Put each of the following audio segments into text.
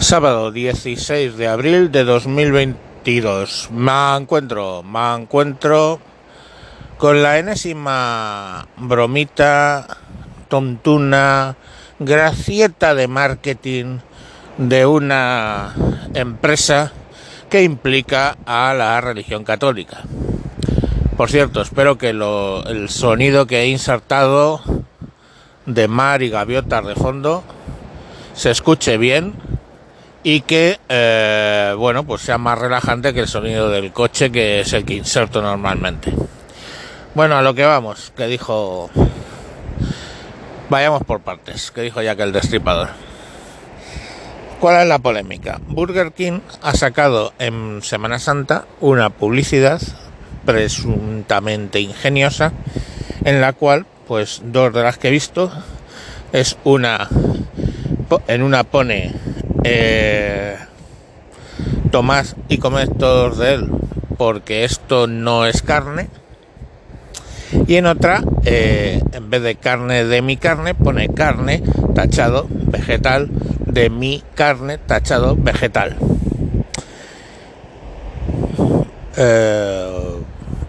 Sábado 16 de abril de 2022. Me encuentro, me encuentro con la enésima bromita, tontuna, gracieta de marketing de una empresa que implica a la religión católica. Por cierto, espero que el sonido que he insertado de mar y gaviotas de fondo se escuche bien y que, eh, bueno, pues sea más relajante que el sonido del coche, que es el que inserto normalmente. Bueno, a lo que vamos, que dijo... Vayamos por partes, que dijo ya que el destripador. ¿Cuál es la polémica? Burger King ha sacado en Semana Santa una publicidad presuntamente ingeniosa en la cual, pues dos de las que he visto, es una en una pone eh, y comed todos de él porque esto no es carne. Y en otra eh, en vez de carne de mi carne pone carne tachado vegetal de mi carne tachado vegetal. Eh,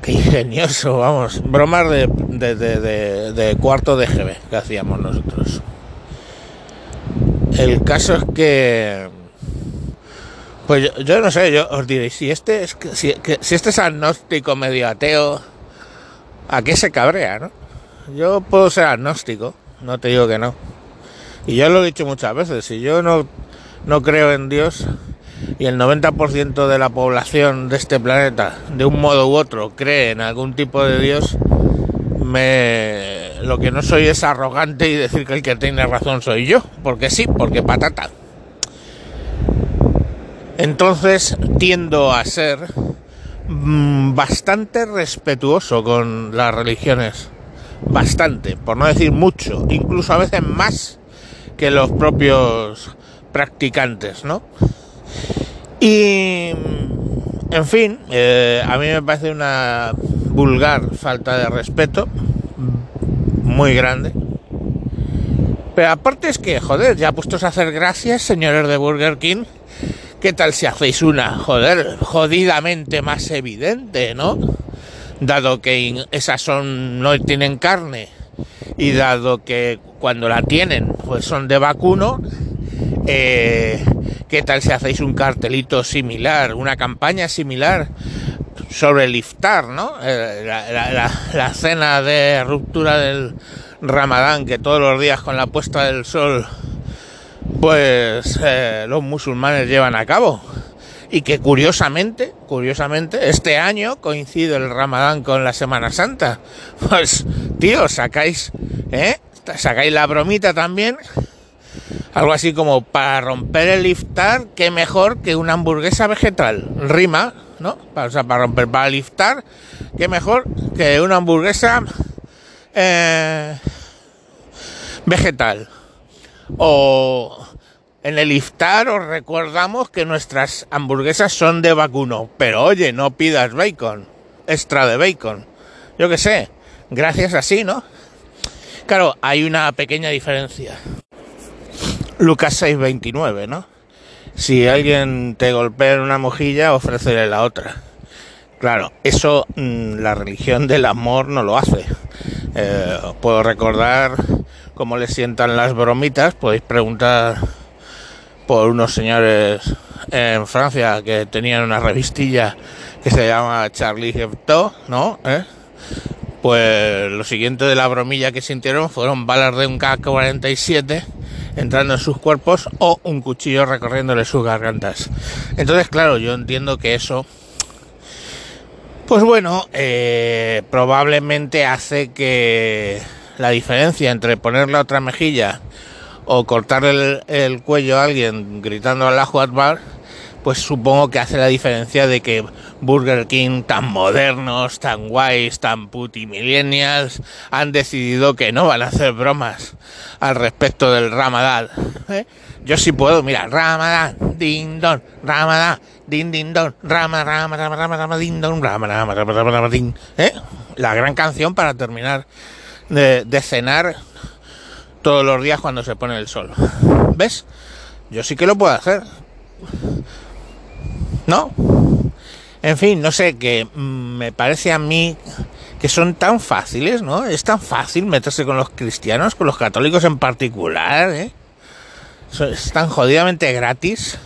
qué ingenioso vamos. Bromas de, de, de, de cuarto de GB que hacíamos nosotros el caso es que pues yo, yo, no sé, yo os diréis, si este es si, que, si este es agnóstico medio ateo, ¿a qué se cabrea, no? Yo puedo ser agnóstico, no te digo que no. Y yo lo he dicho muchas veces, si yo no, no creo en Dios y el 90% de la población de este planeta, de un modo u otro, cree en algún tipo de Dios, me lo que no soy es arrogante y decir que el que tiene razón soy yo, porque sí, porque patata. Entonces tiendo a ser mmm, bastante respetuoso con las religiones, bastante, por no decir mucho, incluso a veces más que los propios practicantes, ¿no? Y, en fin, eh, a mí me parece una vulgar falta de respeto muy grande. Pero aparte es que, joder, ya puestos a hacer gracias, señores de Burger King, ¿qué tal si hacéis una, joder, jodidamente más evidente, ¿no? Dado que esas son, no tienen carne y dado que cuando la tienen, pues son de vacuno, eh, ¿qué tal si hacéis un cartelito similar, una campaña similar sobre el iftar, ¿no? Eh, la, cena de ruptura del ramadán que todos los días con la puesta del sol pues eh, los musulmanes llevan a cabo y que curiosamente, curiosamente, este año coincide el ramadán con la Semana Santa. Pues, tío, sacáis, ¿eh? Sacáis la bromita también. Algo así como para romper el iftar, qué mejor que una hamburguesa vegetal. Rima, ¿no? Para, o sea, para romper, para liftar, qué mejor que una hamburguesa eh, vegetal. O en el iftar os recordamos que nuestras hamburguesas son de vacuno, pero oye, no pidas bacon, extra de bacon. Yo qué sé, gracias así, ¿no? Claro, hay una pequeña diferencia. Lucas 6:29, ¿no? Si alguien te golpea en una mojilla, ofrécele la otra. Claro, eso mmm, la religión del amor no lo hace. Eh, puedo recordar cómo le sientan las bromitas, podéis preguntar por unos señores en Francia que tenían una revistilla que se llama Charlie Hebdo, ¿no? ¿Eh? Pues lo siguiente de la bromilla que sintieron fueron balas de un K-47 entrando en sus cuerpos o un cuchillo recorriéndole sus gargantas. Entonces, claro, yo entiendo que eso, pues bueno, eh, probablemente hace que la diferencia entre poner la otra mejilla o cortar el, el cuello a alguien gritando al Akbar, pues supongo que hace la diferencia de que Burger King, tan modernos, tan guays, tan putimillennials, han decidido que no van a hacer bromas al respecto del Ramadán. ¿eh? Yo sí puedo, mira, Ramadán, ding don, Ramadán, ding ding don, Rama, Rama, Rama, Rama, Rama, ding don, Rama, Rama, Rama, Rama, Rama, ding. ¿eh? La gran canción para terminar de, de cenar todos los días cuando se pone el sol. ¿Ves? Yo sí que lo puedo hacer, ¿No? En fin, no sé, que mm, me parece a mí que son tan fáciles, ¿no? Es tan fácil meterse con los cristianos, con los católicos en particular, ¿eh? Es tan jodidamente gratis.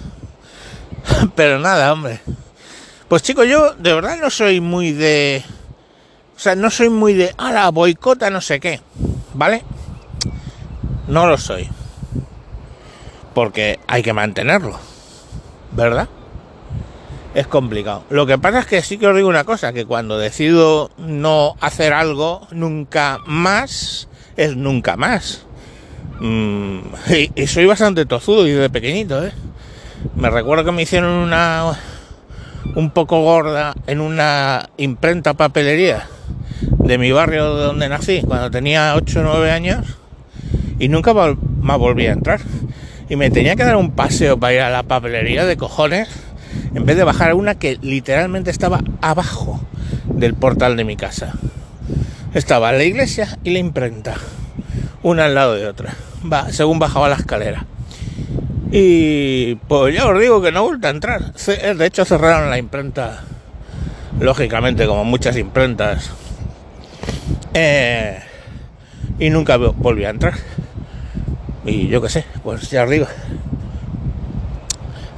Pero nada, hombre. Pues chicos, yo de verdad no soy muy de... O sea, no soy muy de... La boicota no sé qué. ¿Vale? No lo soy. Porque hay que mantenerlo. ¿Verdad? Es complicado. Lo que pasa es que sí que os digo una cosa, que cuando decido no hacer algo nunca más, es nunca más. Mm, y, soy bastante tozudo y de pequeñito, ¿eh? Me recuerdo que me hicieron una un poco gorda en una imprenta papelería de mi barrio donde nací, cuando tenía 8 o 9 años, y nunca más volví a entrar. Y me tenía que dar un paseo para ir a la papelería de cojones, en vez de bajar a una que literalmente estaba abajo del portal de mi casa. Estaba la iglesia y la imprenta, una al lado de otra, va, según bajaba la escalera. Y pues ya os digo que no he vuelto a entrar. De hecho cerraron la imprenta, lógicamente como muchas imprentas. Eh, y nunca volví a entrar. Y yo qué sé, pues ya os digo.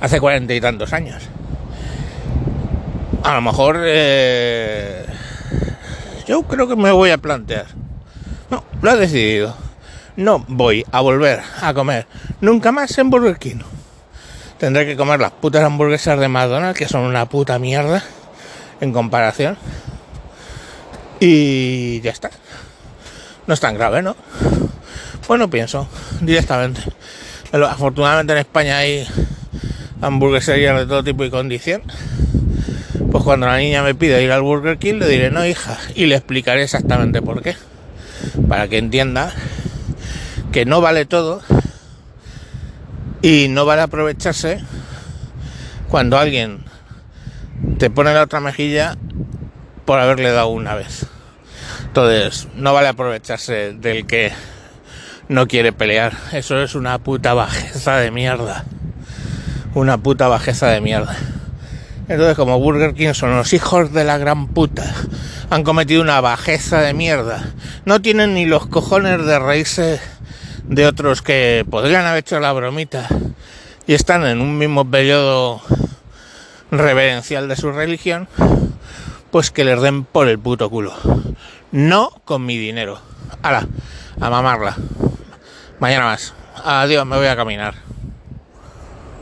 Hace cuarenta y tantos años. A lo mejor eh, yo creo que me voy a plantear. No, lo he decidido no voy a volver a comer nunca más en Burger King. Tendré que comer las putas hamburguesas de McDonald's, que son una puta mierda en comparación. Y ya está. No es tan grave, ¿no? Bueno, pienso directamente. Afortunadamente en España hay hamburgueserías de todo tipo y condición. Pues cuando la niña me pide ir al Burger King, le diré, no, hija, y le explicaré exactamente por qué. Para que entienda que no vale todo y no vale aprovecharse cuando alguien te pone la otra mejilla por haberle dado una vez. Entonces, no vale aprovecharse del que no quiere pelear. Eso es una puta bajeza de mierda. Una puta bajeza de mierda. Entonces, como Burger King son los hijos de la gran puta, han cometido una bajeza de mierda. No tienen ni los cojones de reírse de otros que podrían haber hecho la bromita y están en un mismo periodo reverencial de su religión, pues que les den por el puto culo. No con mi dinero. Hala, a mamarla. Mañana más. Adiós, me voy a caminar.